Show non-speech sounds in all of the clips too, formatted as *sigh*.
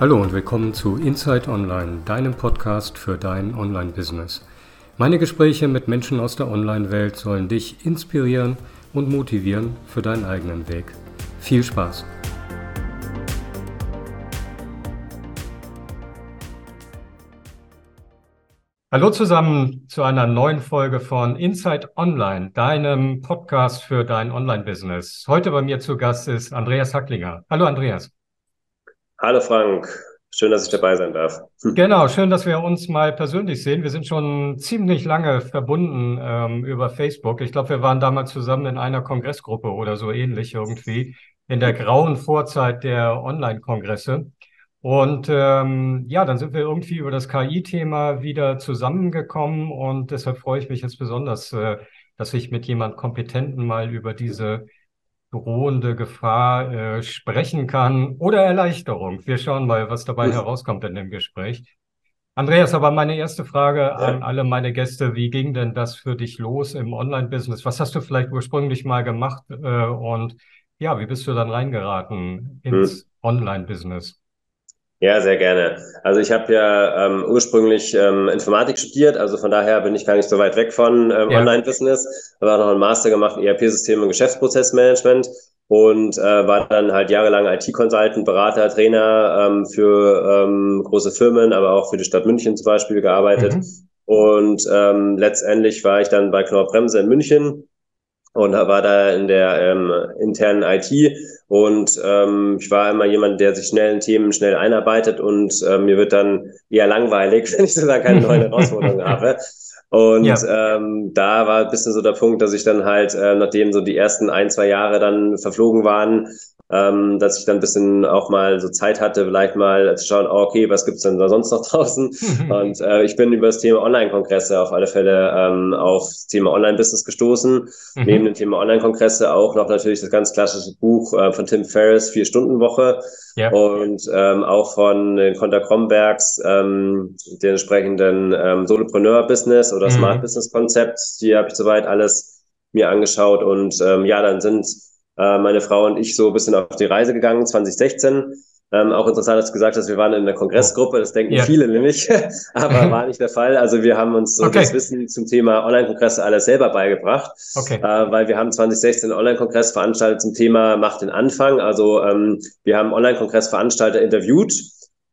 Hallo und willkommen zu Inside Online, deinem Podcast für dein Online-Business. Meine Gespräche mit Menschen aus der Online-Welt sollen dich inspirieren und motivieren für deinen eigenen Weg. Viel Spaß! Hallo zusammen zu einer neuen Folge von Inside Online, deinem Podcast für dein Online-Business. Heute bei mir zu Gast ist Andreas Hacklinger. Hallo Andreas. Hallo Frank, schön, dass ich dabei sein darf. *laughs* Genau, schön, dass wir uns mal persönlich sehen. Wir sind schon ziemlich lange verbunden ähm, über Facebook. Ich glaube, wir waren damals zusammen in einer Kongressgruppe oder so ähnlich irgendwie in der grauen Vorzeit der Online-Kongresse. Und ähm, ja, dann sind wir irgendwie über das KI-Thema wieder zusammengekommen und deshalb freue ich mich jetzt besonders, äh, dass ich mit jemand Kompetenten mal über diese drohende Gefahr äh, sprechen kann oder Erleichterung. Wir schauen mal, was dabei herauskommt in dem Gespräch. Andreas, aber meine erste Frage ja. an alle meine Gäste, wie ging denn das für dich los im Online-Business? Was hast du vielleicht ursprünglich mal gemacht äh, und ja, wie bist du dann reingeraten ins hm. Online-Business? Ja, sehr gerne. Also ich habe ja ähm, ursprünglich ähm, Informatik studiert, also von daher bin ich gar nicht so weit weg von ähm, ja. Online-Business. Habe auch noch einen Master gemacht in ERP-System und Geschäftsprozessmanagement und äh, war dann halt jahrelang IT-Consultant, Berater, Trainer ähm, für ähm, große Firmen, aber auch für die Stadt München zum Beispiel gearbeitet. Mhm. Und ähm, letztendlich war ich dann bei Knorr Bremse in München und war da in der ähm, internen IT und ähm, ich war immer jemand, der sich schnell in Themen schnell einarbeitet und äh, mir wird dann eher langweilig, *laughs* wenn ich sozusagen keine neuen *laughs* Herausforderungen habe. Und ja. ähm, da war ein bisschen so der Punkt, dass ich dann halt, äh, nachdem so die ersten ein, zwei Jahre dann verflogen waren, ähm, dass ich dann ein bisschen auch mal so Zeit hatte, vielleicht mal zu schauen, oh, okay, was gibt's denn da sonst noch *laughs* draußen? *laughs* und äh, ich bin über das Thema Online-Kongresse auf alle Fälle ähm, auf das Thema Online-Business gestoßen. Mhm. Neben dem Thema Online-Kongresse auch noch natürlich das ganz klassische Buch äh, von Tim Ferriss, Vier-Stunden-Woche. Ja. Und ähm, auch von den Conta Krombergs, ähm, den entsprechenden ähm, Solopreneur-Business oder mhm. Smart-Business-Konzept. Die habe ich soweit alles mir angeschaut. Und ähm, ja, dann sind äh, meine Frau und ich so ein bisschen auf die Reise gegangen, 2016. Ähm, auch interessant, dass du gesagt hast, wir waren in einer Kongressgruppe, das denken ja. viele nämlich, *laughs* aber war nicht der Fall. Also wir haben uns so okay. das Wissen zum Thema Online-Kongresse alles selber beigebracht, okay. äh, weil wir haben 2016 einen Online-Kongress veranstaltet zum Thema Macht den Anfang. Also ähm, wir haben Online-Kongressveranstalter interviewt,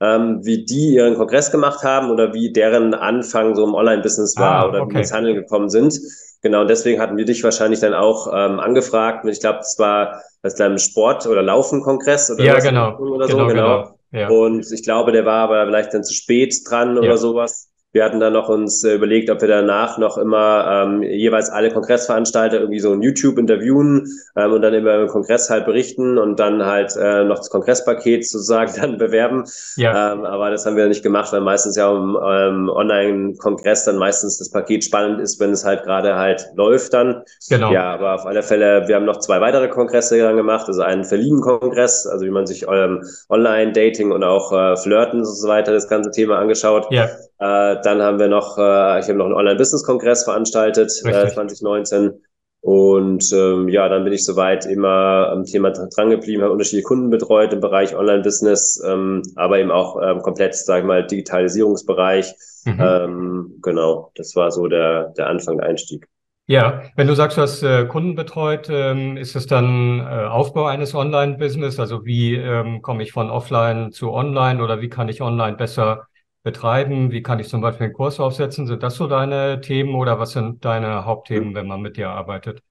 ähm, wie die ihren Kongress gemacht haben oder wie deren Anfang so im Online-Business war ah, oder okay. wie ins Handeln gekommen sind. Genau, und deswegen hatten wir dich wahrscheinlich dann auch ähm, angefragt. Ich glaube, es war das deinem Sport- oder Laufen-Kongress oder ja, genau. oder so, genau. genau. genau. Ja. Und ich glaube, der war aber vielleicht dann zu spät dran ja. oder sowas. Wir hatten dann noch uns äh, überlegt, ob wir danach noch immer ähm, jeweils alle Kongressveranstalter irgendwie so ein YouTube interviewen ähm, und dann immer im Kongress halt berichten und dann halt äh, noch das Kongresspaket sozusagen *laughs* dann bewerben. Ja. Ähm, aber das haben wir nicht gemacht, weil meistens ja im ähm, Online-Kongress dann meistens das Paket spannend ist, wenn es halt gerade halt läuft dann. Genau. Ja, aber auf alle Fälle, wir haben noch zwei weitere Kongresse dann gemacht, also einen Verlieben-Kongress, also wie man sich ähm, Online-Dating und auch äh, Flirten und so weiter das ganze Thema angeschaut. Ja. Äh, dann haben wir noch, äh, ich habe noch einen Online-Business-Kongress veranstaltet, äh, 2019. Und ähm, ja, dann bin ich soweit immer am Thema dran geblieben, habe unterschiedliche Kunden betreut im Bereich Online-Business, ähm, aber eben auch ähm, komplett, sage ich mal, Digitalisierungsbereich. Mhm. Ähm, genau, das war so der, der Anfang, der Einstieg. Ja, wenn du sagst, du hast äh, Kunden betreut, ähm, ist es dann äh, Aufbau eines Online-Business? Also wie ähm, komme ich von offline zu online oder wie kann ich online besser betreiben? Wie kann ich zum Beispiel einen Kurs aufsetzen? Sind das so deine Themen oder was sind deine Hauptthemen, wenn man mit dir arbeitet?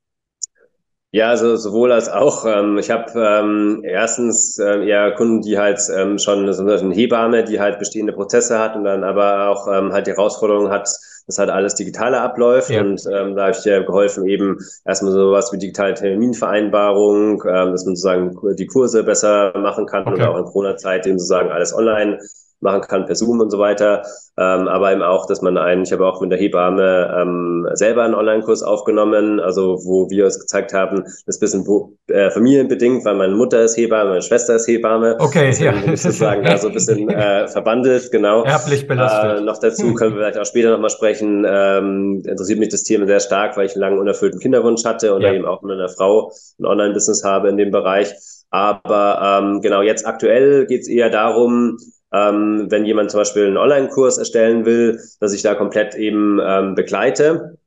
Ja, also sowohl als auch. Ähm, ich habe ähm, erstens äh, eher Kunden, die halt ähm, schon so eine Hebamme, die halt bestehende Prozesse hat und dann aber auch ähm, halt die Herausforderung hat, dass halt alles digitaler abläuft. Ja. Und ähm, da habe ich dir geholfen, eben erstmal sowas wie digitale Terminvereinbarung, ähm, dass man sozusagen die Kurse besser machen kann okay. oder auch in Corona-Zeit eben sozusagen alles online machen kann per Zoom und so weiter. Ähm, aber eben auch, dass man einen, ich habe auch mit der Hebamme ähm, selber einen Online-Kurs aufgenommen, also wo wir uns gezeigt haben, das ist ein bisschen äh, familienbedingt, weil meine Mutter ist Hebamme, meine Schwester ist Hebamme. Okay, ja. sozusagen da so ein bisschen *laughs* äh, verbandelt, genau. Erblich belastet. Äh, noch dazu können wir vielleicht auch später nochmal sprechen. Ähm, interessiert mich das Thema sehr stark, weil ich einen langen unerfüllten Kinderwunsch hatte und ja. eben auch mit einer Frau ein Online-Business habe in dem Bereich. Aber ähm, genau, jetzt aktuell geht es eher darum, ähm, wenn jemand zum Beispiel einen Online-Kurs erstellen will, dass ich da komplett eben ähm, begleite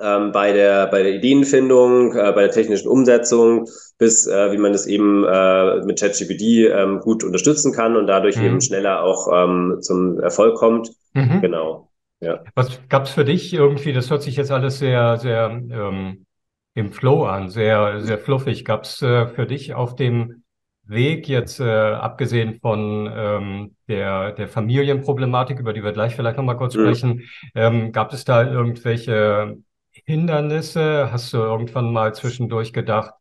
ähm, bei der bei der Ideenfindung, äh, bei der technischen Umsetzung, bis äh, wie man das eben äh, mit ChatGPT ähm, gut unterstützen kann und dadurch mhm. eben schneller auch ähm, zum Erfolg kommt. Mhm. Genau. Ja. Was gab es für dich irgendwie? Das hört sich jetzt alles sehr sehr ähm, im Flow an, sehr sehr fluffig. Gab es äh, für dich auf dem Weg jetzt, äh, abgesehen von ähm, der, der Familienproblematik, über die wir gleich vielleicht nochmal kurz mhm. sprechen, ähm, gab es da irgendwelche Hindernisse? Hast du irgendwann mal zwischendurch gedacht,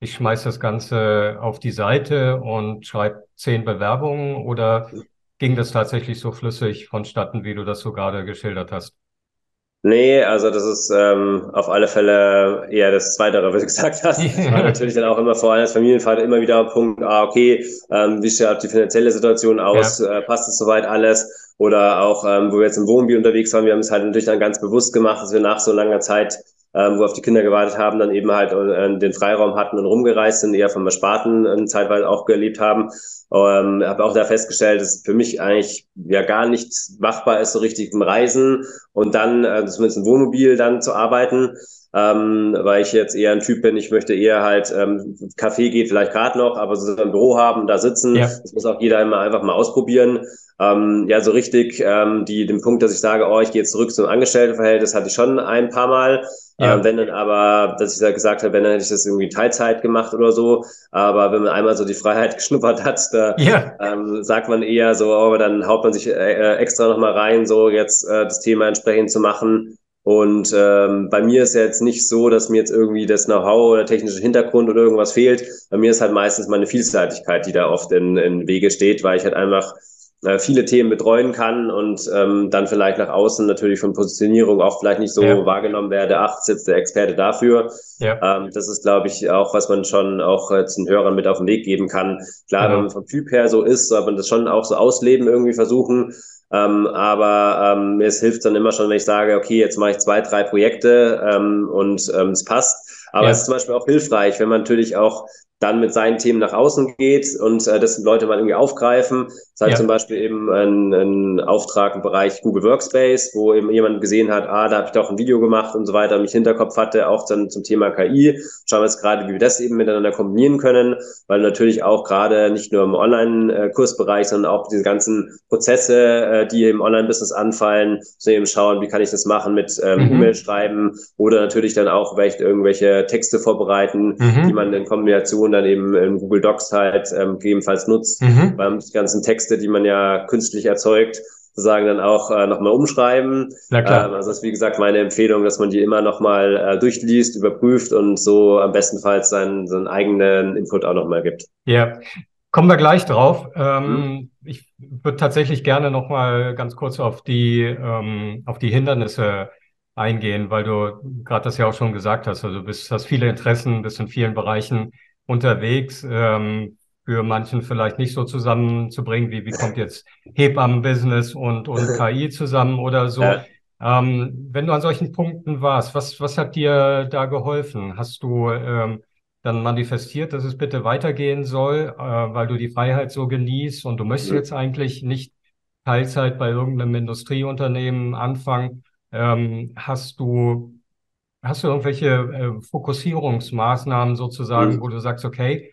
ich schmeiß das Ganze auf die Seite und schreibe zehn Bewerbungen oder ging das tatsächlich so flüssig vonstatten, wie du das so gerade geschildert hast? Nee, also das ist ähm, auf alle Fälle eher das Zweite, was du *laughs* gesagt hast. *laughs* War natürlich dann auch immer vor allem als Familienvater immer wieder ein Punkt, ah, okay, ähm, wie schaut die finanzielle Situation aus, ja. äh, passt es soweit alles? Oder auch, ähm, wo wir jetzt im Wohnmobil unterwegs waren, wir haben es halt natürlich dann ganz bewusst gemacht, dass wir nach so langer Zeit ähm, wo auf die Kinder gewartet haben, dann eben halt äh, den Freiraum hatten und rumgereist sind, eher vom Ersparten äh, zeitweise auch gelebt haben. Ähm, habe auch da festgestellt, dass für mich eigentlich ja gar nicht machbar ist, so richtig im Reisen und dann äh, zumindest im Wohnmobil dann zu arbeiten ähm, weil ich jetzt eher ein Typ bin, ich möchte eher halt, ähm, Kaffee geht vielleicht gerade noch, aber so ein Büro haben, da sitzen, ja. das muss auch jeder immer einfach mal ausprobieren. Ähm, ja, so richtig ähm, die, den Punkt, dass ich sage, oh, ich gehe jetzt zurück zum Angestelltenverhältnis, hatte ich schon ein paar Mal. Ja. Ähm, wenn dann aber, dass ich da gesagt habe, wenn dann hätte ich das irgendwie Teilzeit gemacht oder so. Aber wenn man einmal so die Freiheit *laughs* geschnuppert hat, da ja. ähm, sagt man eher so, oh, dann haut man sich äh, äh extra nochmal rein, so jetzt äh, das Thema entsprechend zu machen. Und ähm, bei mir ist ja jetzt nicht so, dass mir jetzt irgendwie das Know-how oder technische Hintergrund oder irgendwas fehlt. Bei mir ist halt meistens meine Vielseitigkeit, die da oft in, in Wege steht, weil ich halt einfach äh, viele Themen betreuen kann und ähm, dann vielleicht nach außen natürlich von Positionierung auch vielleicht nicht so ja. wahrgenommen werde, ach, ist jetzt der Experte dafür. Ja. Ähm, das ist, glaube ich, auch, was man schon auch jetzt den Hörern mit auf den Weg geben kann. Klar, genau. wenn man vom Typ her so ist, soll man das schon auch so ausleben irgendwie versuchen. Ähm, aber ähm, mir hilft dann immer schon, wenn ich sage, okay, jetzt mache ich zwei, drei Projekte ähm, und ähm, es passt. Aber ja. es ist zum Beispiel auch hilfreich, wenn man natürlich auch dann mit seinen Themen nach außen geht und äh, das Leute mal irgendwie aufgreifen. Das heißt ja. zum Beispiel eben ein, ein Auftrag im Bereich Google Workspace, wo eben jemand gesehen hat, ah, da habe ich doch ein Video gemacht und so weiter, mich Hinterkopf hatte, auch dann zum Thema KI. Schauen wir jetzt gerade, wie wir das eben miteinander kombinieren können, weil natürlich auch gerade nicht nur im Online-Kursbereich, sondern auch diese ganzen Prozesse, äh, die im Online-Business anfallen, so eben schauen, wie kann ich das machen mit ähm, mhm. E-Mail schreiben oder natürlich dann auch vielleicht irgendwelche Texte vorbereiten, mhm. die man in Kombination dann eben in Google Docs halt ähm, gegebenenfalls nutzt, mhm. beim ganzen Text Texte, die man ja künstlich erzeugt, sozusagen dann auch äh, nochmal umschreiben. Na klar. Ähm, also das ist wie gesagt meine Empfehlung, dass man die immer nochmal äh, durchliest, überprüft und so am bestenfalls seinen, seinen eigenen Input auch nochmal gibt. Ja, kommen wir gleich drauf. Ähm, mhm. Ich würde tatsächlich gerne nochmal ganz kurz auf die, ähm, auf die Hindernisse eingehen, weil du gerade das ja auch schon gesagt hast. Also du bist, hast viele Interessen, bist in vielen Bereichen unterwegs. Ähm, für manchen vielleicht nicht so zusammenzubringen, wie wie kommt jetzt Hebammen-Business und, und *laughs* KI zusammen oder so. Ja. Ähm, wenn du an solchen Punkten warst, was, was hat dir da geholfen? Hast du ähm, dann manifestiert, dass es bitte weitergehen soll, äh, weil du die Freiheit so genießt und du möchtest ja. jetzt eigentlich nicht Teilzeit bei irgendeinem Industrieunternehmen anfangen? Ähm, hast du Hast du irgendwelche äh, Fokussierungsmaßnahmen sozusagen, mhm. wo du sagst, okay,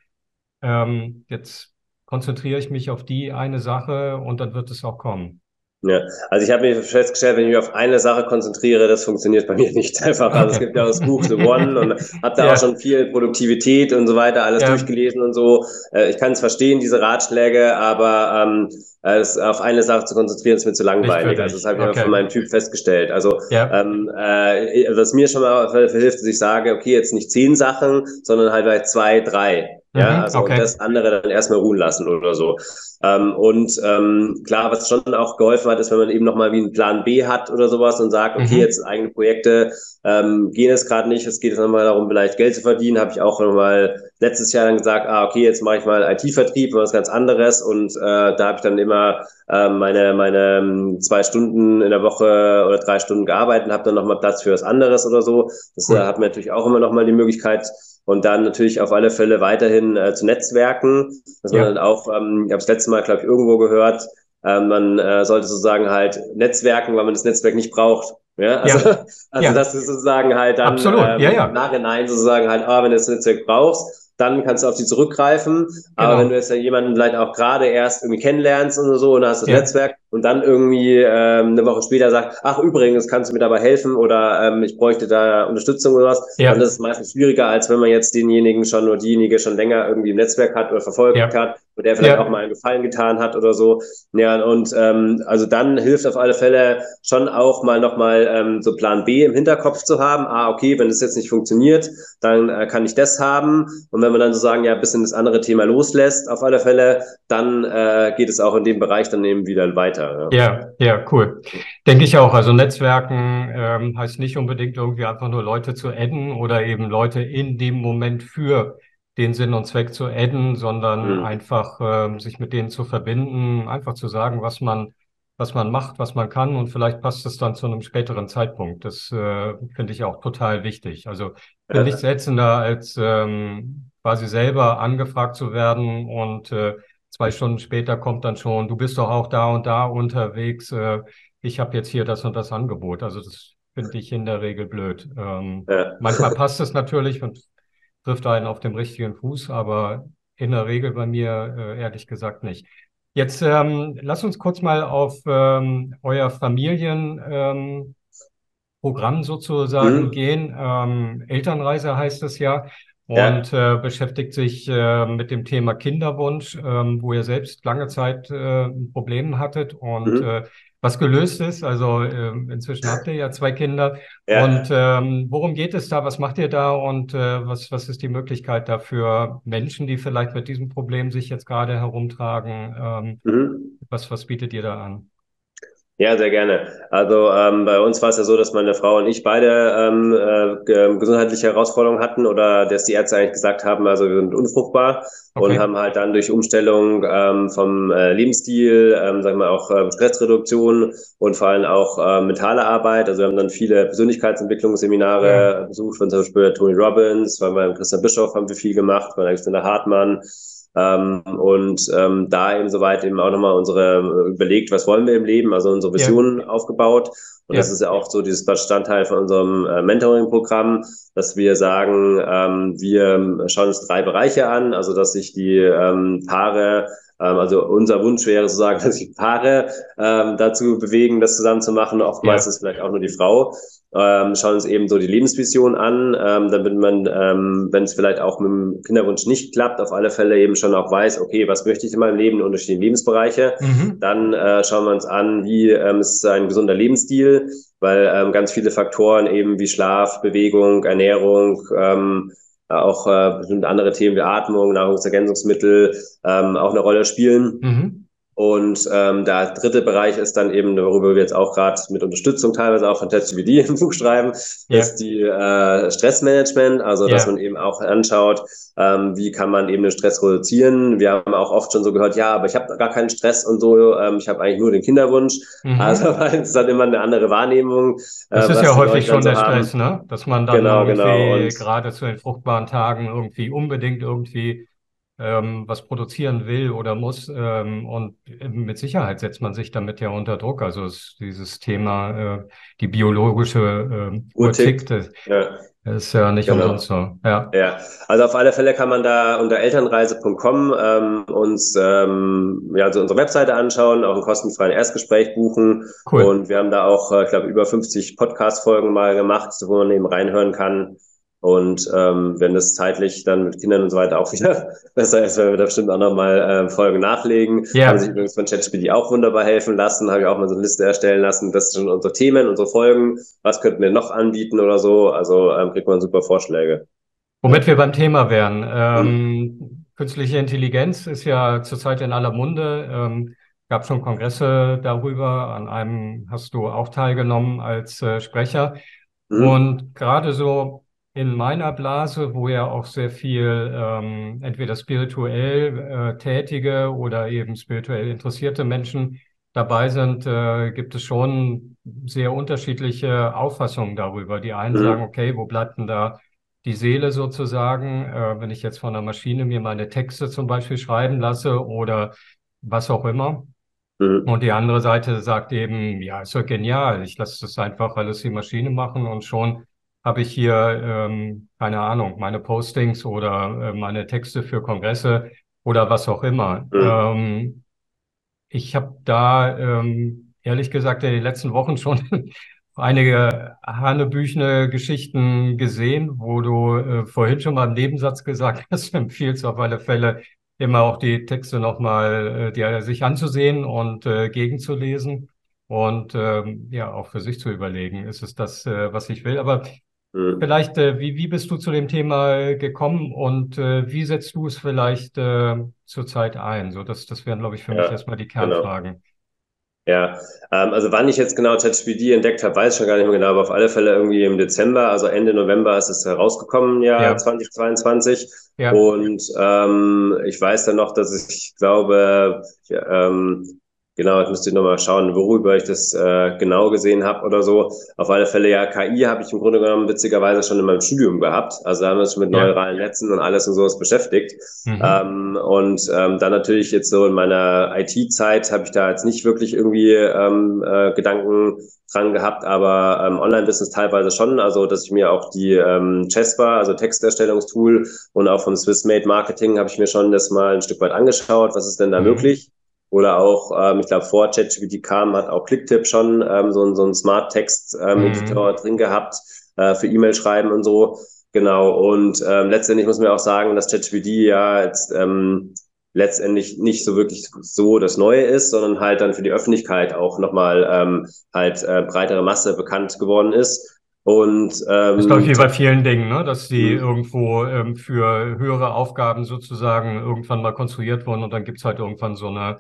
ähm, jetzt konzentriere ich mich auf die eine Sache und dann wird es auch kommen. Ja, also ich habe mir festgestellt, wenn ich mich auf eine Sache konzentriere, das funktioniert bei mir nicht *laughs* einfach. Also es gibt ja auch das Buch The One und habe da ja. auch schon viel Produktivität und so weiter alles ja. durchgelesen und so. Äh, ich kann es verstehen, diese Ratschläge, aber ähm, es auf eine Sache zu konzentrieren, ist mir zu langweilig. Also das habe ich okay. von meinem Typ festgestellt. Also ja. ähm, äh, was mir schon mal hilft, dass ich sage, okay, jetzt nicht zehn Sachen, sondern halt bei zwei, drei. Ja, mhm, also okay. das andere dann erstmal ruhen lassen oder so. Ähm, und ähm, klar, was schon auch geholfen hat, ist, wenn man eben nochmal wie einen Plan B hat oder sowas und sagt, okay, mhm. jetzt eigene Projekte ähm, gehen es gerade nicht, es geht jetzt nochmal darum, vielleicht Geld zu verdienen, habe ich auch nochmal letztes Jahr dann gesagt, ah, okay, jetzt mache ich mal IT-Vertrieb, was ganz anderes und äh, da habe ich dann immer äh, meine, meine ähm, zwei Stunden in der Woche oder drei Stunden gearbeitet und habe dann nochmal Platz für was anderes oder so. Das cool. äh, hat mir natürlich auch immer nochmal die Möglichkeit, und dann natürlich auf alle Fälle weiterhin äh, zu Netzwerken, dass man ja. dann auch, ähm, ich habe das letzte Mal, glaube ich, irgendwo gehört, äh, man äh, sollte sozusagen halt netzwerken, weil man das Netzwerk nicht braucht. Ja, also, ja. also ja. das ist sozusagen halt dann ähm, ja, ja. im Nachhinein sozusagen halt, ah, wenn du das Netzwerk brauchst, dann kannst du auf die zurückgreifen. Genau. Aber wenn du jetzt ja jemanden vielleicht auch gerade erst irgendwie kennenlernst und so und hast das. Netzwerk und dann irgendwie ähm, eine Woche später sagt, ach übrigens, kannst du mir dabei helfen oder ähm, ich bräuchte da Unterstützung oder was, ja. dann ist es meistens schwieriger, als wenn man jetzt denjenigen schon oder diejenige schon länger irgendwie im Netzwerk hat oder verfolgt ja. hat und der vielleicht ja. auch mal einen Gefallen getan hat oder so. Ja, und ähm, also dann hilft auf alle Fälle schon auch mal nochmal ähm, so Plan B im Hinterkopf zu haben. Ah, okay, wenn das jetzt nicht funktioniert, dann äh, kann ich das haben. Und wenn man dann sozusagen ja ein bisschen das andere Thema loslässt, auf alle Fälle, dann äh, geht es auch in dem Bereich dann eben wieder weiter. Ja, ja, ja cool. Denke ich auch. Also Netzwerken ähm, heißt nicht unbedingt irgendwie einfach nur Leute zu adden oder eben Leute in dem Moment für den Sinn und Zweck zu adden, sondern mhm. einfach äh, sich mit denen zu verbinden, einfach zu sagen, was man, was man macht, was man kann und vielleicht passt es dann zu einem späteren Zeitpunkt. Das äh, finde ich auch total wichtig. Also bin ja. nichts ätzender, als ähm, quasi selber angefragt zu werden und äh, zwei Stunden später kommt dann schon, du bist doch auch da und da unterwegs, äh, ich habe jetzt hier das und das Angebot. Also das finde ich in der Regel blöd. Ähm, ja. Manchmal passt es natürlich und trifft einen auf dem richtigen Fuß, aber in der Regel bei mir äh, ehrlich gesagt nicht. Jetzt ähm, lass uns kurz mal auf ähm, euer Familienprogramm ähm, sozusagen mhm. gehen. Ähm, Elternreise heißt es ja und ja. äh, beschäftigt sich äh, mit dem Thema Kinderwunsch, ähm, wo ihr selbst lange Zeit äh, Probleme hattet und mhm. äh, was gelöst ist. Also äh, inzwischen habt ihr ja zwei Kinder. Ja. Und ähm, worum geht es da? Was macht ihr da? Und äh, was, was ist die Möglichkeit dafür Menschen, die vielleicht mit diesem Problem sich jetzt gerade herumtragen? Ähm, mhm. was, was bietet ihr da an? Ja, sehr gerne. Also ähm, bei uns war es ja so, dass meine Frau und ich beide ähm, äh, gesundheitliche Herausforderungen hatten oder dass die Ärzte eigentlich gesagt haben, also wir sind unfruchtbar okay. und haben halt dann durch Umstellung ähm, vom äh, Lebensstil, ähm, sagen wir auch äh, Stressreduktion und vor allem auch äh, mentale Arbeit. Also wir haben dann viele Persönlichkeitsentwicklungsseminare ja. besucht, von zum Beispiel Tony Robbins, weil beim Christian Bischof haben wir viel gemacht, bei Alexander Hartmann. Ähm, und ähm, da eben soweit eben auch nochmal unsere äh, überlegt, was wollen wir im Leben, also unsere Visionen ja. aufgebaut. Und ja. das ist ja auch so dieses Bestandteil von unserem äh, Mentoring-Programm, dass wir sagen, ähm, wir schauen uns drei Bereiche an, also dass sich die ähm, Paare ähm, also unser Wunsch wäre sozusagen, *laughs* dass sich Paare ähm, dazu bewegen, das zusammen zu machen. Oftmals ja. ist vielleicht auch nur die Frau ähm, schauen uns eben so die Lebensvision an, ähm, damit man, ähm, wenn es vielleicht auch mit dem Kinderwunsch nicht klappt, auf alle Fälle eben schon auch weiß, okay, was möchte ich in meinem Leben, unterschiedliche Lebensbereiche. Mhm. Dann äh, schauen wir uns an, wie ähm, ist ein gesunder Lebensstil, weil ähm, ganz viele Faktoren eben wie Schlaf, Bewegung, Ernährung, ähm, auch äh, bestimmte andere Themen wie Atmung, Nahrungsergänzungsmittel ähm, auch eine Rolle spielen. Mhm. Und ähm, der dritte Bereich ist dann eben, worüber wir jetzt auch gerade mit Unterstützung teilweise auch von TestGVD *laughs* im Buch schreiben, ja. ist die äh, Stressmanagement, also ja. dass man eben auch anschaut, ähm, wie kann man eben den Stress reduzieren. Wir haben auch oft schon so gehört, ja, aber ich habe gar keinen Stress und so, ähm, ich habe eigentlich nur den Kinderwunsch. Mhm. Also *laughs* weil es dann immer eine andere Wahrnehmung. Äh, das ist ja häufig schon so der haben. Stress, ne? Dass man dann genau, genau. irgendwie genau. gerade zu den fruchtbaren Tagen irgendwie unbedingt irgendwie ähm, was produzieren will oder muss. Ähm, und mit Sicherheit setzt man sich damit ja unter Druck. Also ist dieses Thema, äh, die biologische äh, Uhr tickt, ja. ist ja nicht genau. umsonst so. Ja. ja, also auf alle Fälle kann man da unter elternreise.com ähm, uns ähm, ja, also unsere Webseite anschauen, auch ein kostenfreien Erstgespräch buchen. Cool. Und wir haben da auch, äh, ich glaube, über 50 Podcast-Folgen mal gemacht, wo man eben reinhören kann. Und ähm, wenn es zeitlich dann mit Kindern und so weiter auch wieder *laughs* besser ist, werden wir da bestimmt auch nochmal äh, Folgen nachlegen. Ja. Haben sich übrigens von ChatGPT auch wunderbar helfen lassen, habe ich auch mal so eine Liste erstellen lassen. Das sind unsere Themen, unsere Folgen. Was könnten wir noch anbieten oder so? Also ähm, kriegt man super Vorschläge. Womit wir beim Thema wären. Ähm, mhm. Künstliche Intelligenz ist ja zurzeit in aller Munde. Ähm, gab schon Kongresse darüber. An einem hast du auch teilgenommen als äh, Sprecher. Mhm. Und gerade so in meiner Blase, wo ja auch sehr viel ähm, entweder spirituell äh, tätige oder eben spirituell interessierte Menschen dabei sind, äh, gibt es schon sehr unterschiedliche Auffassungen darüber. Die einen mhm. sagen, okay, wo bleibt denn da die Seele sozusagen, äh, wenn ich jetzt von einer Maschine mir meine Texte zum Beispiel schreiben lasse oder was auch immer. Mhm. Und die andere Seite sagt eben, ja, ist doch genial, ich lasse das einfach alles die Maschine machen und schon habe ich hier, ähm, keine Ahnung, meine Postings oder äh, meine Texte für Kongresse oder was auch immer. Mhm. Ähm, ich habe da ähm, ehrlich gesagt in den letzten Wochen schon *laughs* einige hanebüchene Geschichten gesehen, wo du äh, vorhin schon mal im Nebensatz gesagt *laughs* hast, empfiehlst auf alle Fälle immer auch die Texte nochmal äh, die, sich anzusehen und äh, gegenzulesen und ähm, ja auch für sich zu überlegen, ist es das, äh, was ich will. Aber. Vielleicht, äh, wie, wie bist du zu dem Thema gekommen und äh, wie setzt du es vielleicht äh, zurzeit ein? So, das, das wären, glaube ich, für ja, mich erstmal die genau. Kernfragen. Genau. Ja, ähm, also wann ich jetzt genau ChatGPT entdeckt habe, weiß ich schon gar nicht mehr genau, aber auf alle Fälle irgendwie im Dezember, also Ende November ist es herausgekommen, ja, ja. 2022. Ja. Und ähm, ich weiß dann noch, dass ich glaube, ähm, Genau, ich müsste nochmal schauen, worüber ich das äh, genau gesehen habe oder so. Auf alle Fälle, ja, KI habe ich im Grunde genommen witzigerweise schon in meinem Studium gehabt. Also da haben wir uns mit ja. neuralen Netzen und alles und sowas beschäftigt. Mhm. Ähm, und ähm, dann natürlich jetzt so in meiner IT-Zeit habe ich da jetzt nicht wirklich irgendwie ähm, äh, Gedanken dran gehabt, aber ähm, Online-Business teilweise schon. Also, dass ich mir auch die ähm, Chespa, also Texterstellungstool und auch vom Swiss Made Marketing habe ich mir schon das mal ein Stück weit angeschaut. Was ist denn da mhm. möglich? Oder auch, ähm, ich glaube, vor ChatGPT kam, hat auch Clicktip schon ähm, so, ein so ein Smart-Text-Editor ähm, mhm. drin gehabt äh, für E-Mail schreiben und so. Genau. Und ähm, letztendlich muss man auch sagen, dass ChatGPT ja jetzt ähm, letztendlich nicht so wirklich so das Neue ist, sondern halt dann für die Öffentlichkeit auch nochmal ähm, halt äh, breitere Masse bekannt geworden ist. Und ähm, das ist, glaube ich, wie bei vielen Dingen, ne? dass die mhm. irgendwo ähm, für höhere Aufgaben sozusagen irgendwann mal konstruiert wurden und dann gibt's halt irgendwann so eine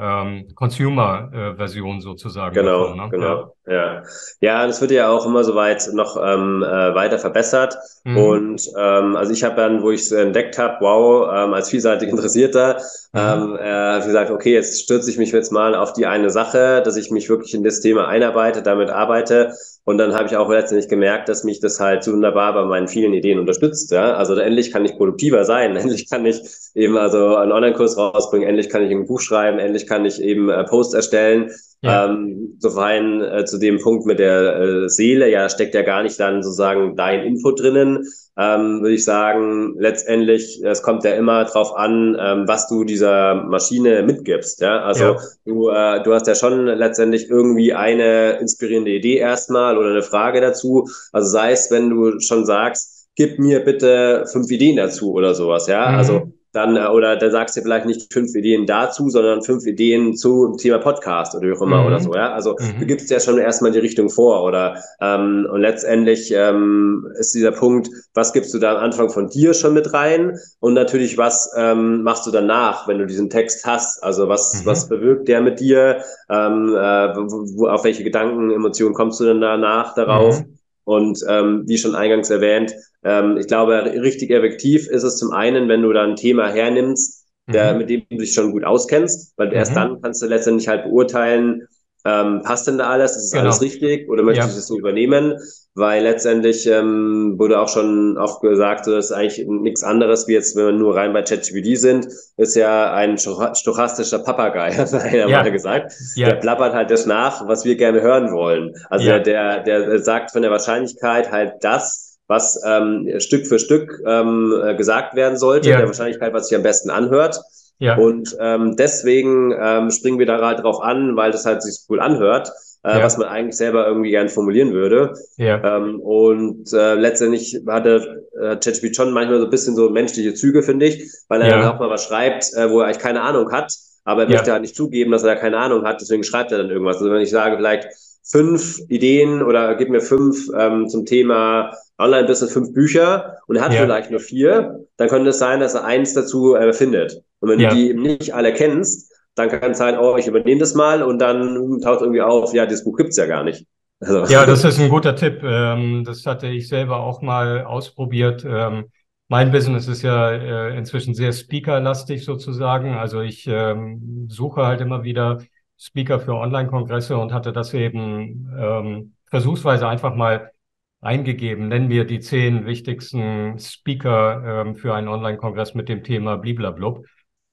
ähm, Consumer-Version sozusagen. Genau, davon, ne? genau, ja. ja. Ja, das wird ja auch immer so weit noch ähm, äh, weiter verbessert. Mhm. Und ähm, also ich habe dann, wo ich es entdeckt habe, wow, ähm, als vielseitig Interessierter, mhm. ähm, äh, gesagt, okay, jetzt stürze ich mich jetzt mal auf die eine Sache, dass ich mich wirklich in das Thema einarbeite, damit arbeite und dann habe ich auch letztendlich gemerkt, dass mich das halt so wunderbar bei meinen vielen Ideen unterstützt. Ja? Also endlich kann ich produktiver sein, *laughs* endlich kann ich eben also einen Online-Kurs rausbringen, endlich kann ich ein Buch schreiben, endlich kann ich eben äh, Posts erstellen. Ja. Ähm, sofern äh, zu dem Punkt mit der äh, Seele, ja, steckt ja gar nicht dann sozusagen dein Input drinnen, ähm, würde ich sagen, letztendlich, es kommt ja immer drauf an, ähm, was du dieser Maschine mitgibst. Ja? Also ja. Du, äh, du hast ja schon letztendlich irgendwie eine inspirierende Idee erstmal oder eine Frage dazu. Also sei es, wenn du schon sagst, gib mir bitte fünf Ideen dazu oder sowas, ja. Mhm. Also dann, äh, oder dann sagst du vielleicht nicht fünf Ideen dazu, sondern fünf Ideen zu Thema Podcast oder wie auch immer mhm. oder so, ja. Also mhm. du gibst ja schon erstmal die Richtung vor oder ähm, und letztendlich ähm, ist dieser Punkt, was gibst du da am Anfang von dir schon mit rein und natürlich, was ähm, machst du danach, wenn du diesen Text hast? Also was, mhm. was bewirkt der mit dir? Ähm, äh, wo, auf welche Gedanken, Emotionen kommst du denn danach darauf? Mhm. Und ähm, wie schon eingangs erwähnt, ähm, ich glaube, richtig effektiv ist es zum einen, wenn du da ein Thema hernimmst, der, mhm. mit dem du dich schon gut auskennst, weil mhm. erst dann kannst du letztendlich halt beurteilen, ähm, passt denn da alles? Ist genau. alles richtig? Oder möchtest ja. du es so übernehmen? Weil letztendlich ähm, wurde auch schon oft gesagt, so, das ist eigentlich nichts anderes, wie jetzt, wenn wir nur rein bei ChatGPT sind, ist ja ein stochastischer Papagei, *laughs* hat einer ja. mal gesagt. Ja. Der plappert halt das nach, was wir gerne hören wollen. Also ja. der, der sagt von der Wahrscheinlichkeit halt das, was ähm, Stück für Stück ähm, gesagt werden sollte, ja. der Wahrscheinlichkeit, was sich am besten anhört. Ja. Und ähm, deswegen ähm, springen wir da halt drauf an, weil das halt sich cool anhört, äh, ja. was man eigentlich selber irgendwie gern formulieren würde. Ja. Ähm, und äh, letztendlich hatte äh, ChatGPT schon manchmal so ein bisschen so menschliche Züge, finde ich, weil er ja. dann auch mal was schreibt, äh, wo er eigentlich keine Ahnung hat, aber er ja. möchte halt nicht zugeben, dass er keine Ahnung hat, deswegen schreibt er dann irgendwas. Also wenn ich sage, vielleicht fünf Ideen oder gib mir fünf ähm, zum Thema Online-Business, fünf Bücher und er hat ja. vielleicht nur vier, dann könnte es sein, dass er eins dazu äh, findet. Und wenn ja. du die nicht alle kennst, dann kann es sein, oh, ich übernehme das mal und dann taucht irgendwie auf, ja, das Buch gibt's ja gar nicht. Also. Ja, *laughs* das ist ein guter Tipp. Ähm, das hatte ich selber auch mal ausprobiert. Ähm, mein Business ist ja äh, inzwischen sehr speakerlastig sozusagen. Also ich ähm, suche halt immer wieder Speaker für Online-Kongresse und hatte das eben versuchsweise einfach mal eingegeben. Nennen wir die zehn wichtigsten Speaker für einen Online-Kongress mit dem Thema Bliblablub.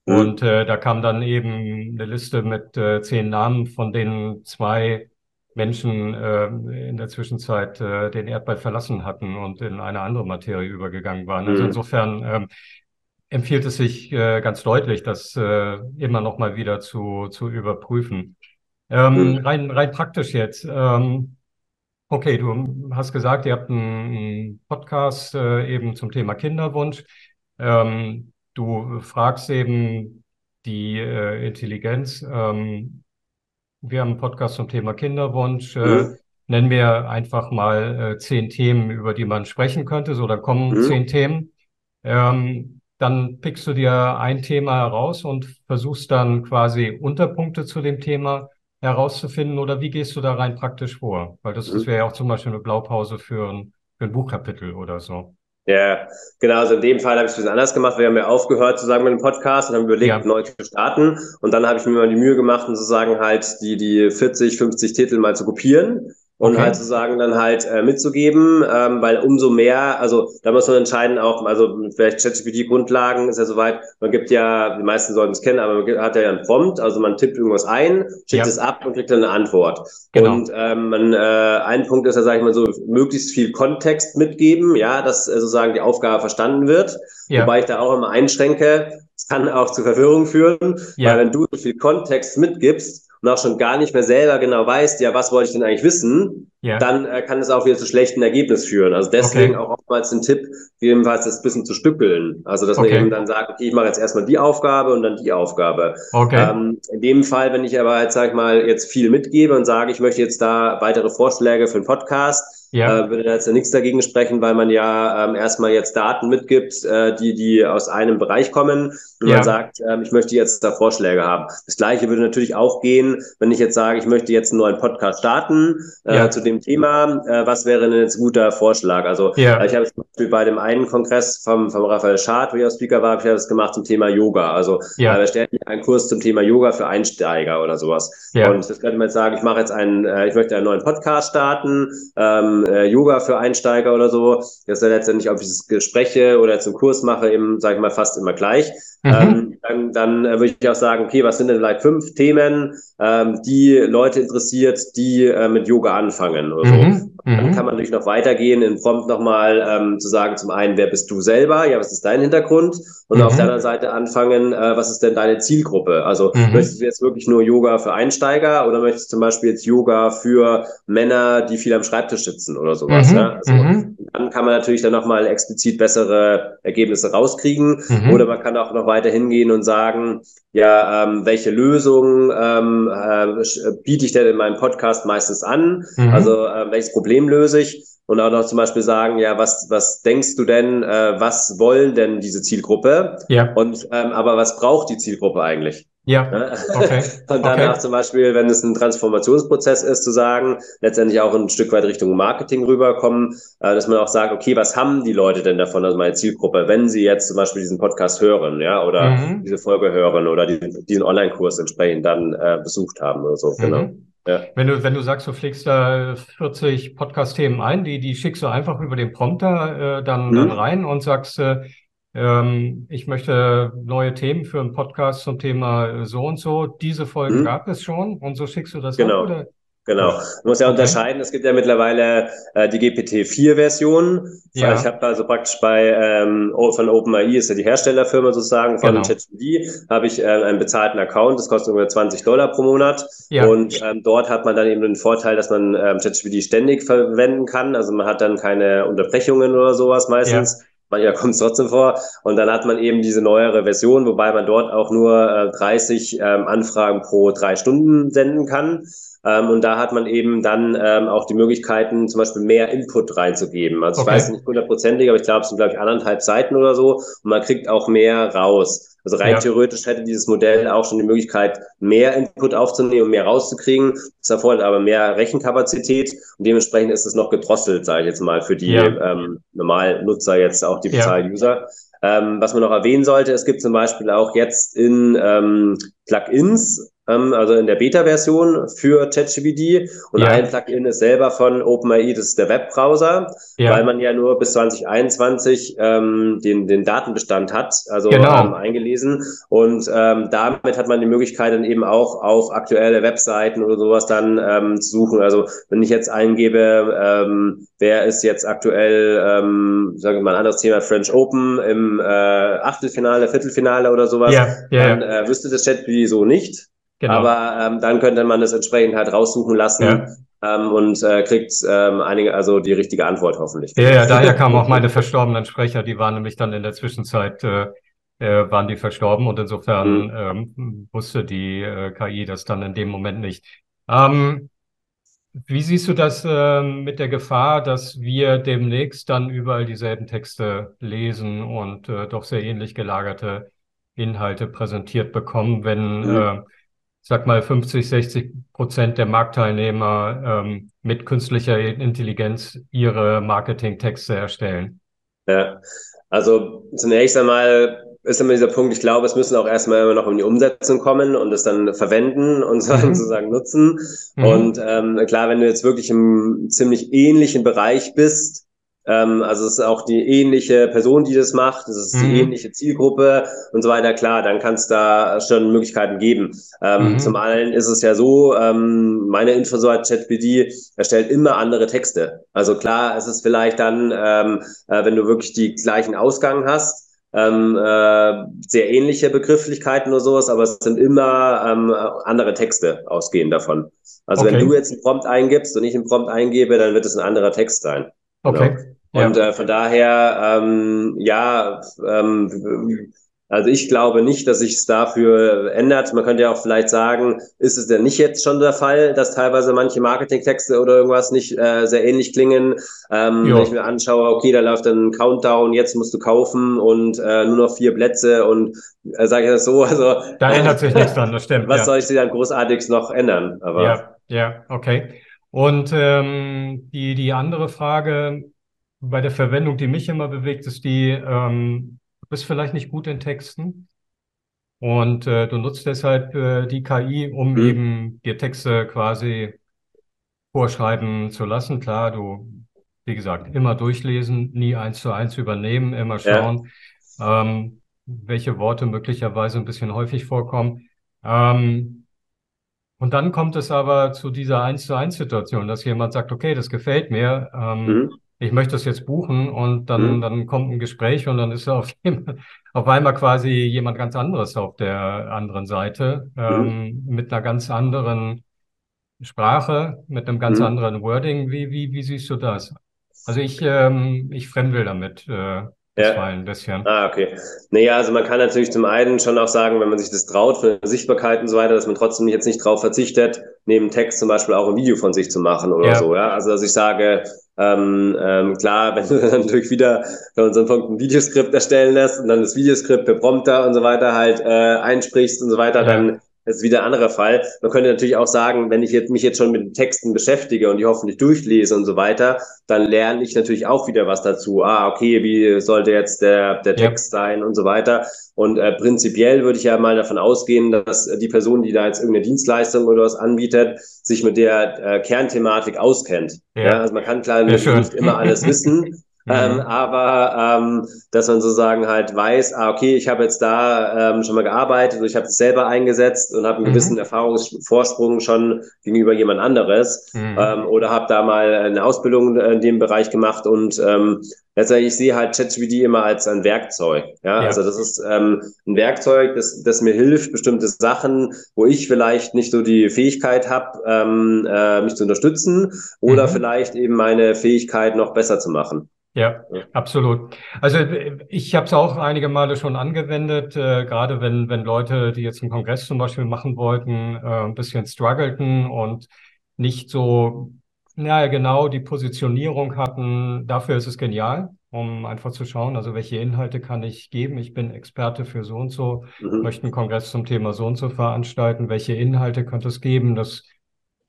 Mhm. Und äh, da kam dann eben eine Liste mit äh, zehn Namen, von denen zwei Menschen äh, in der Zwischenzeit äh, den Erdball verlassen hatten und in eine andere Materie übergegangen waren. Also mhm. insofern ähm, empfiehlt es sich äh, ganz deutlich, das äh, immer noch mal wieder zu, zu überprüfen. Ähm, mhm. rein, rein praktisch jetzt. Ähm, okay, du hast gesagt, ihr habt einen Podcast äh, eben zum Thema Kinderwunsch. Ähm, du fragst eben die äh, Intelligenz. Ähm, wir haben einen Podcast zum Thema Kinderwunsch. Äh, mhm. Nennen wir einfach mal äh, zehn Themen, über die man sprechen könnte. So, dann kommen mhm. zehn Themen. Ähm, dann pickst du dir ein Thema heraus und versuchst dann quasi Unterpunkte zu dem Thema herauszufinden. Oder wie gehst du da rein praktisch vor? Weil das, das mhm. wäre ja auch zum Beispiel eine Blaupause für ein, für ein Buchkapitel oder so. Ja, genau. Also in dem Fall habe ich es ein bisschen anders gemacht. Wir haben ja aufgehört zusammen mit dem Podcast und haben überlegt, ja. neu zu starten. Und dann habe ich mir mal die Mühe gemacht, sozusagen halt die, die 40, 50 Titel mal zu kopieren und okay. halt sozusagen dann halt äh, mitzugeben, ähm, weil umso mehr, also da muss man entscheiden auch, also vielleicht ChatGPT-Grundlagen ist ja soweit, man gibt ja, die meisten sollten es kennen, aber man hat ja einen Prompt, also man tippt irgendwas ein, schickt ja. es ab und kriegt dann eine Antwort. Genau. Und ähm, man, äh, ein Punkt ist ja, sage ich mal so, möglichst viel Kontext mitgeben, ja, dass äh, sozusagen die Aufgabe verstanden wird, ja. wobei ich da auch immer einschränke, es kann auch zu Verwirrung führen, ja. weil wenn du so viel Kontext mitgibst, und auch schon gar nicht mehr selber genau weißt, ja, was wollte ich denn eigentlich wissen, ja. dann äh, kann es auch wieder zu schlechten Ergebnis führen. Also deswegen okay. auch oftmals den Tipp, jedenfalls das bisschen zu stückeln. Also dass okay. man eben dann sagt, okay, ich mache jetzt erstmal die Aufgabe und dann die Aufgabe. Okay. Ähm, in dem Fall, wenn ich aber jetzt, sag ich mal, jetzt viel mitgebe und sage, ich möchte jetzt da weitere Vorschläge für einen Podcast, ja. Äh, würde da jetzt ja nichts dagegen sprechen, weil man ja ähm, erstmal jetzt Daten mitgibt, äh, die, die aus einem Bereich kommen und ja. man sagt, ähm, ich möchte jetzt da Vorschläge haben. Das gleiche würde natürlich auch gehen, wenn ich jetzt sage, ich möchte jetzt einen neuen Podcast starten äh, ja. zu dem Thema. Äh, was wäre denn jetzt ein guter Vorschlag? Also ja. ich habe zum Beispiel bei dem einen Kongress vom, vom Raphael Schad, wo ich auch Speaker war, habe ich das gemacht zum Thema Yoga. Also ja. äh, wir stellen einen Kurs zum Thema Yoga für Einsteiger oder sowas. Ja. Und das könnte man jetzt sagen, ich mache jetzt einen, äh, ich möchte einen neuen Podcast starten. Ähm, äh, Yoga für Einsteiger oder so. Das ist ja letztendlich, ob ich das spreche oder einen Kurs mache, eben, sage ich mal, fast immer gleich. Mhm. Ähm, dann dann äh, würde ich auch sagen, okay, was sind denn vielleicht fünf Themen, ähm, die Leute interessiert, die äh, mit Yoga anfangen oder so. Mhm. Dann mhm. kann man natürlich noch weitergehen, in Prompt nochmal ähm, zu sagen, zum einen, wer bist du selber? Ja, was ist dein Hintergrund? Und mhm. auf der anderen Seite anfangen, äh, was ist denn deine Zielgruppe? Also mhm. möchtest du jetzt wirklich nur Yoga für Einsteiger oder möchtest du zum Beispiel jetzt Yoga für Männer, die viel am Schreibtisch sitzen oder sowas? Mhm. Ja? Also, mhm. Dann kann man natürlich dann nochmal explizit bessere Ergebnisse rauskriegen. Mhm. Oder man kann auch noch weiter hingehen und sagen, ja, ähm, welche Lösung ähm, äh, biete ich denn in meinem Podcast meistens an? Mhm. Also äh, welches Problem löse ich? Und auch noch zum Beispiel sagen, ja, was, was denkst du denn, äh, was wollen denn diese Zielgruppe? Ja. Und ähm, aber was braucht die Zielgruppe eigentlich? Ja. Okay. *laughs* und danach okay. zum Beispiel, wenn es ein Transformationsprozess ist, zu sagen, letztendlich auch ein Stück weit Richtung Marketing rüberkommen, äh, dass man auch sagt, okay, was haben die Leute denn davon, also meine Zielgruppe, wenn sie jetzt zum Beispiel diesen Podcast hören, ja, oder mhm. diese Folge hören oder diesen, diesen Online-Kurs entsprechend dann äh, besucht haben oder so, genau. Mhm. Ja. Wenn du, wenn du sagst, du pflegst da 40 Podcast-Themen ein, die, die schickst du einfach über den Prompter äh, dann, mhm. dann rein und sagst, äh, ähm, ich möchte neue Themen für einen Podcast zum Thema so und so. Diese Folgen mhm. gab es schon und so schickst du das genau. Ab? Genau. Man muss ja okay. unterscheiden, es gibt ja mittlerweile äh, die GPT-4-Version. Ja. Ich habe also praktisch bei ähm, von OpenAI ist ja die Herstellerfirma sozusagen von genau. ChatGPT, habe ich äh, einen bezahlten Account, das kostet ungefähr 20 Dollar pro Monat. Ja. Und ähm, dort hat man dann eben den Vorteil, dass man ähm, ChatGPT ständig verwenden kann. Also man hat dann keine Unterbrechungen oder sowas meistens. Ja manchmal kommt es trotzdem vor. Und dann hat man eben diese neuere Version, wobei man dort auch nur äh, 30 ähm, Anfragen pro drei Stunden senden kann. Ähm, und da hat man eben dann ähm, auch die Möglichkeiten, zum Beispiel mehr Input reinzugeben. Also okay. ich weiß nicht hundertprozentig, aber ich glaube, es sind, glaube ich, anderthalb Seiten oder so. Und man kriegt auch mehr raus. Also rein ja. theoretisch hätte dieses Modell auch schon die Möglichkeit, mehr Input aufzunehmen und mehr rauszukriegen. Das erfordert aber mehr Rechenkapazität und dementsprechend ist es noch gedrosselt, sage ich jetzt mal, für die ja. ähm, normalen Nutzer jetzt auch die Bezahl-User. Ja. Ähm, was man noch erwähnen sollte, es gibt zum Beispiel auch jetzt in ähm, Plugins ähm, also in der Beta-Version für ChatGPT. Und ja. ein Plugin ist selber von OpenAI, das ist der Webbrowser, ja. weil man ja nur bis 2021 ähm, den, den Datenbestand hat, also genau. ähm, eingelesen. Und ähm, damit hat man die Möglichkeit, dann eben auch auf aktuelle Webseiten oder sowas dann ähm, zu suchen. Also wenn ich jetzt eingebe, ähm, wer ist jetzt aktuell, ähm, sagen wir mal ein anderes Thema, French Open im äh, Achtelfinale, Viertelfinale oder sowas, ja, ja, dann äh, wüsste das ChatGPT so nicht. Genau. Aber ähm, dann könnte man das entsprechend halt raussuchen lassen ja. ähm, und äh, kriegt ähm, einige, also die richtige Antwort hoffentlich. Ja, ja, daher kamen auch meine verstorbenen Sprecher, die waren nämlich dann in der Zwischenzeit, äh, äh, waren die verstorben und insofern mhm. ähm, wusste die äh, KI das dann in dem Moment nicht. Ähm, wie siehst du das äh, mit der Gefahr, dass wir demnächst dann überall dieselben Texte lesen und äh, doch sehr ähnlich gelagerte Inhalte präsentiert bekommen, wenn mhm. äh, sag mal, 50, 60 Prozent der Marktteilnehmer ähm, mit künstlicher Intelligenz ihre Marketingtexte erstellen? Ja, also zunächst einmal ist immer dieser Punkt, ich glaube, es müssen auch erstmal immer noch um die Umsetzung kommen und es dann verwenden und *laughs* mhm. sozusagen nutzen. Mhm. Und ähm, klar, wenn du jetzt wirklich im ziemlich ähnlichen Bereich bist, ähm, also es ist auch die ähnliche Person, die das macht, es ist mhm. die ähnliche Zielgruppe und so weiter. Klar, dann kann es da schon Möglichkeiten geben. Ähm, mhm. Zum einen ist es ja so, ähm, meine Info so ChatBD erstellt immer andere Texte. Also klar, es ist vielleicht dann, ähm, äh, wenn du wirklich die gleichen Ausgang hast, ähm, äh, sehr ähnliche Begrifflichkeiten oder sowas, aber es sind immer ähm, andere Texte ausgehend davon. Also okay. wenn du jetzt einen Prompt eingibst und ich einen Prompt eingebe, dann wird es ein anderer Text sein. Okay. Genau. Und ja. äh, von daher, ähm, ja, ähm, also ich glaube nicht, dass sich es dafür ändert. Man könnte ja auch vielleicht sagen, ist es denn nicht jetzt schon der Fall, dass teilweise manche Marketingtexte oder irgendwas nicht äh, sehr ähnlich klingen? Ähm, wenn ich mir anschaue, okay, da läuft dann ein Countdown, jetzt musst du kaufen und äh, nur noch vier Plätze und äh, sage ich das so, also da ändert sich nichts dran, das stimmt. *laughs* Was ja. soll ich dann großartig noch ändern? Aber ja, ja, okay. Und ähm, die die andere Frage bei der Verwendung, die mich immer bewegt, ist die, ähm, du bist vielleicht nicht gut in Texten und äh, du nutzt deshalb äh, die KI, um mhm. eben dir Texte quasi vorschreiben zu lassen. Klar, du, wie gesagt, immer durchlesen, nie eins zu eins übernehmen, immer schauen, ja. ähm, welche Worte möglicherweise ein bisschen häufig vorkommen. Ähm, und dann kommt es aber zu dieser eins zu eins Situation, dass jemand sagt, okay, das gefällt mir. Ähm, mhm ich möchte das jetzt buchen und dann, mhm. dann kommt ein Gespräch und dann ist auf, auf einmal quasi jemand ganz anderes auf der anderen Seite mhm. ähm, mit einer ganz anderen Sprache, mit einem ganz mhm. anderen Wording. Wie, wie, wie siehst du das? Also ich, ähm, ich fremdel damit. Äh, ja. ein bisschen. Ah, okay. Naja, also man kann natürlich zum einen schon auch sagen, wenn man sich das traut, der Sichtbarkeit und so weiter, dass man trotzdem jetzt nicht drauf verzichtet, neben Text zum Beispiel auch ein Video von sich zu machen oder ja. so, ja. Also dass ich sage, ähm, ähm, klar, *laughs* wenn du dann natürlich wieder von unserem Punkt ein Videoskript erstellen lässt und dann das Videoskript per Prompter und so weiter halt äh, einsprichst und so weiter, ja. dann das ist wieder ein anderer Fall. Man könnte natürlich auch sagen, wenn ich jetzt, mich jetzt schon mit Texten beschäftige und die hoffentlich durchlese und so weiter, dann lerne ich natürlich auch wieder was dazu. Ah, okay, wie sollte jetzt der, der Text ja. sein und so weiter. Und äh, prinzipiell würde ich ja mal davon ausgehen, dass die Person, die da jetzt irgendeine Dienstleistung oder was anbietet, sich mit der äh, Kernthematik auskennt. Ja. ja. also man kann klar nicht immer alles wissen. *laughs* Ähm, mhm. aber ähm, dass man sozusagen halt weiß, ah, okay, ich habe jetzt da ähm, schon mal gearbeitet, ich habe es selber eingesetzt und habe einen mhm. gewissen Erfahrungsvorsprung schon gegenüber jemand anderes mhm. ähm, oder habe da mal eine Ausbildung in dem Bereich gemacht und ähm, letztendlich ich sehe halt ChatGPT immer als ein Werkzeug. Ja, ja. also das ist ähm, ein Werkzeug, das, das mir hilft, bestimmte Sachen, wo ich vielleicht nicht so die Fähigkeit habe, ähm, äh, mich zu unterstützen oder mhm. vielleicht eben meine Fähigkeit noch besser zu machen. Ja, absolut. Also ich habe es auch einige Male schon angewendet, äh, gerade wenn, wenn Leute, die jetzt einen Kongress zum Beispiel machen wollten, äh, ein bisschen struggleten und nicht so, naja, genau die Positionierung hatten. Dafür ist es genial, um einfach zu schauen, also welche Inhalte kann ich geben. Ich bin Experte für so und so, mhm. möchte einen Kongress zum Thema so und so veranstalten. Welche Inhalte könnte es geben? Das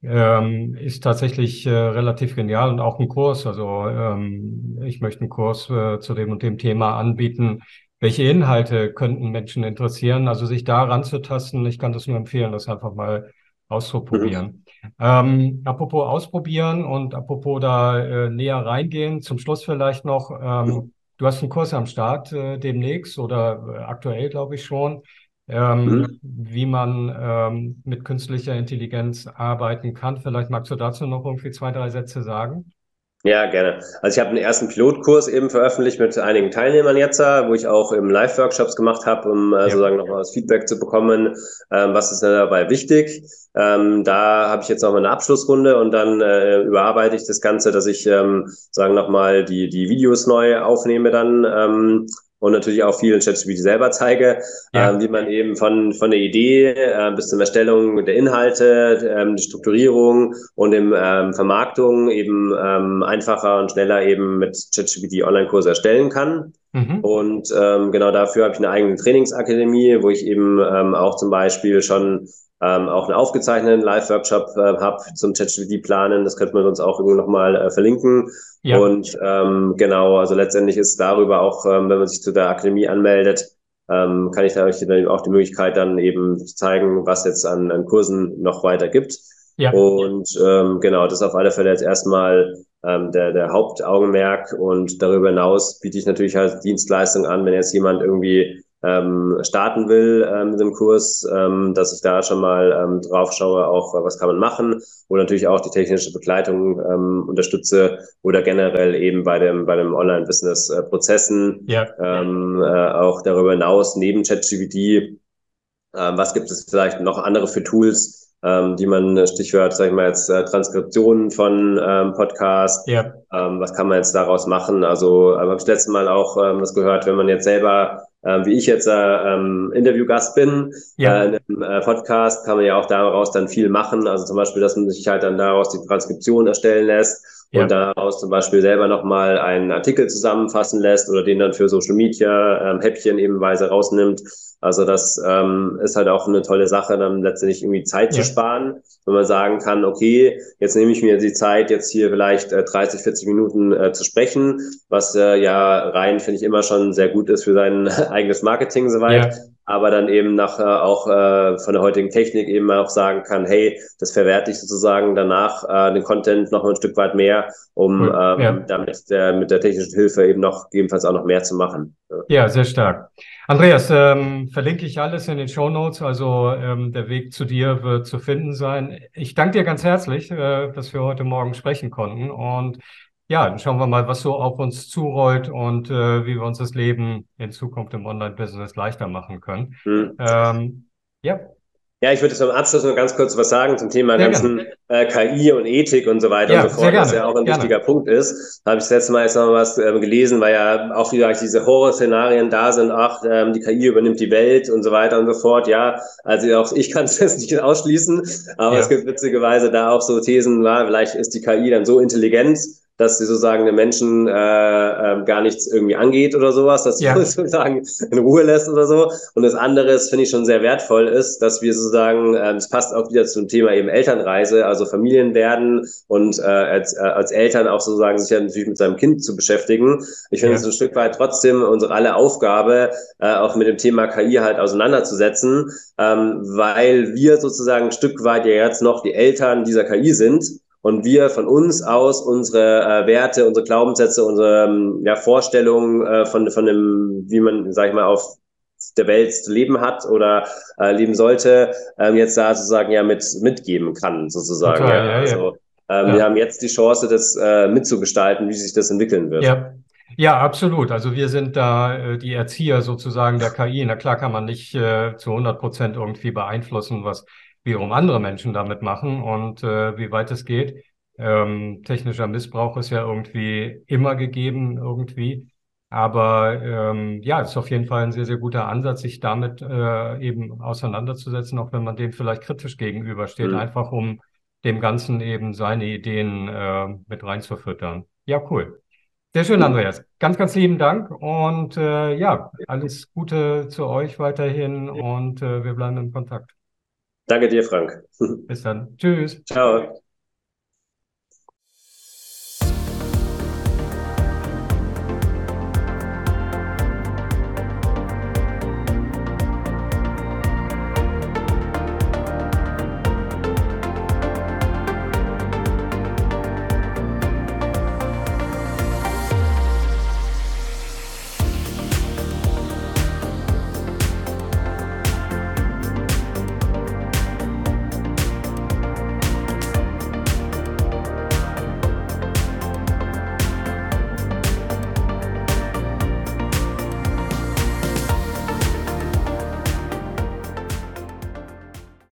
ähm, ist tatsächlich äh, relativ genial und auch ein Kurs. Also ähm, ich möchte einen Kurs äh, zu dem und dem Thema anbieten. welche Inhalte könnten Menschen interessieren. Also sich da ranzutasten, ich kann das nur empfehlen, das einfach mal auszuprobieren. Mhm. Ähm, apropos ausprobieren und apropos da äh, näher reingehen, zum Schluss vielleicht noch, ähm, mhm. du hast einen Kurs am Start äh, demnächst oder äh, aktuell, glaube ich schon, ähm, mhm. wie man ähm, mit künstlicher Intelligenz arbeiten kann. Vielleicht magst du dazu noch irgendwie zwei, drei Sätze sagen? Ja, gerne. Also ich habe einen ersten Pilotkurs eben veröffentlicht mit einigen Teilnehmern jetzt, wo ich auch im Live-Workshops gemacht habe, um äh, ja. sozusagen nochmal das Feedback zu bekommen, ähm, was ist denn dabei wichtig. Ähm, da habe ich jetzt nochmal eine Abschlussrunde und dann äh, überarbeite ich das Ganze, dass ich ähm, sagen nochmal die, die Videos neu aufnehme dann ähm, und natürlich auch viel in ChatGPT selber zeige, ja. ähm, wie man eben von, von der Idee äh, bis zur Erstellung der Inhalte, ähm, die Strukturierung und dem ähm, Vermarktung eben ähm, einfacher und schneller eben mit ChatGPT Online-Kurse erstellen kann. Mhm. Und ähm, genau dafür habe ich eine eigene Trainingsakademie, wo ich eben ähm, auch zum Beispiel schon ähm, auch einen aufgezeichneten Live-Workshop äh, habe zum ChatGPT-Planen. Das könnte man uns auch irgendwie nochmal äh, verlinken. Ja. Und ähm, genau, also letztendlich ist darüber auch, ähm, wenn man sich zu der Akademie anmeldet, ähm, kann ich da euch dann auch die Möglichkeit dann eben zeigen, was jetzt an, an Kursen noch weiter gibt. Ja. Und ähm, genau, das ist auf alle Fälle jetzt erstmal ähm, der, der Hauptaugenmerk. Und darüber hinaus biete ich natürlich halt Dienstleistungen an, wenn jetzt jemand irgendwie ähm, starten will äh, mit dem Kurs, ähm, dass ich da schon mal ähm, drauf schaue, auch äh, was kann man machen oder natürlich auch die technische Begleitung ähm, unterstütze oder generell eben bei dem bei dem Online-Business-Prozessen ja. ähm, äh, auch darüber hinaus neben ChatGPT äh, was gibt es vielleicht noch andere für Tools, ähm, die man, Stichwort, sag ich mal jetzt, äh, Transkriptionen von ähm, Podcasts, ja. ähm, was kann man jetzt daraus machen? Also äh, habe ich letztes Mal auch ähm, das gehört, wenn man jetzt selber ähm, wie ich jetzt äh, ähm, Interviewgast bin ja. äh, in einem äh, Podcast, kann man ja auch daraus dann viel machen. Also zum Beispiel, dass man sich halt dann daraus die Transkription erstellen lässt ja. und daraus zum Beispiel selber nochmal einen Artikel zusammenfassen lässt oder den dann für Social Media ähm, Häppchen ebenweise rausnimmt. Also das ähm, ist halt auch eine tolle Sache, dann letztendlich irgendwie Zeit ja. zu sparen, wenn man sagen kann, okay, jetzt nehme ich mir die Zeit, jetzt hier vielleicht äh, 30, 40 Minuten äh, zu sprechen, was äh, ja rein, finde ich, immer schon sehr gut ist für sein *laughs* eigenes Marketing soweit. Ja aber dann eben nach äh, auch äh, von der heutigen Technik eben auch sagen kann, hey, das verwerte ich sozusagen danach äh, den Content noch ein Stück weit mehr, um cool. ähm, ja. damit der, mit der technischen Hilfe eben noch gegebenenfalls auch noch mehr zu machen. Ja, sehr stark. Andreas, ähm, verlinke ich alles in den Show Notes, also ähm, der Weg zu dir wird zu finden sein. Ich danke dir ganz herzlich, äh, dass wir heute Morgen sprechen konnten und ja, dann schauen wir mal, was so auf uns zurollt und äh, wie wir uns das Leben in Zukunft im Online-Business leichter machen können. Mhm. Ähm, ja. Ja, ich würde zum Abschluss noch ganz kurz was sagen zum Thema sehr ganzen äh, KI und Ethik und so weiter ja, und so fort, was ja auch ein gerne. wichtiger Punkt ist. Habe ich das letzte Mal jetzt noch was äh, gelesen, weil ja auch wieder diese Horrorszenarien da sind, ach, ähm, die KI übernimmt die Welt und so weiter und so fort. Ja, also auch ich kann es *laughs* jetzt nicht ausschließen, aber ja. es gibt witzigerweise da auch so Thesen, war, vielleicht ist die KI dann so intelligent, dass sie sozusagen den Menschen äh, äh, gar nichts irgendwie angeht oder sowas, dass ja. sie *laughs* sozusagen in Ruhe lässt oder so. Und das andere ist, finde ich schon sehr wertvoll ist, dass wir sozusagen, äh, das passt auch wieder zum Thema eben Elternreise, also Familien werden und äh, als, äh, als Eltern auch sozusagen sich ja natürlich mit seinem Kind zu beschäftigen. Ich finde es ja. ein Stück weit trotzdem unsere alle Aufgabe, äh, auch mit dem Thema KI halt auseinanderzusetzen, ähm, weil wir sozusagen ein Stück weit ja jetzt noch die Eltern dieser KI sind und wir von uns aus unsere äh, Werte, unsere Glaubenssätze, unsere ähm, ja, Vorstellungen äh, von, von dem, wie man, sag ich mal, auf der Welt zu leben hat oder äh, leben sollte, ähm, jetzt da sozusagen ja mit mitgeben kann, sozusagen. Total, ja. Ja, also ähm, ja. wir haben jetzt die Chance, das äh, mitzugestalten, wie sich das entwickeln wird. Ja. Ja, absolut. Also wir sind da äh, die Erzieher sozusagen der KI. Na klar kann man nicht äh, zu 100 Prozent irgendwie beeinflussen, was wiederum andere Menschen damit machen und äh, wie weit es geht. Ähm, technischer Missbrauch ist ja irgendwie immer gegeben, irgendwie. Aber ähm, ja, ist auf jeden Fall ein sehr, sehr guter Ansatz, sich damit äh, eben auseinanderzusetzen, auch wenn man dem vielleicht kritisch gegenübersteht, mhm. einfach um dem Ganzen eben seine Ideen äh, mit reinzufüttern. Ja, cool. Sehr schön, Andreas. Ganz, ganz lieben Dank und äh, ja, alles Gute zu euch weiterhin und äh, wir bleiben in Kontakt. Danke dir, Frank. Bis dann. Tschüss. Ciao.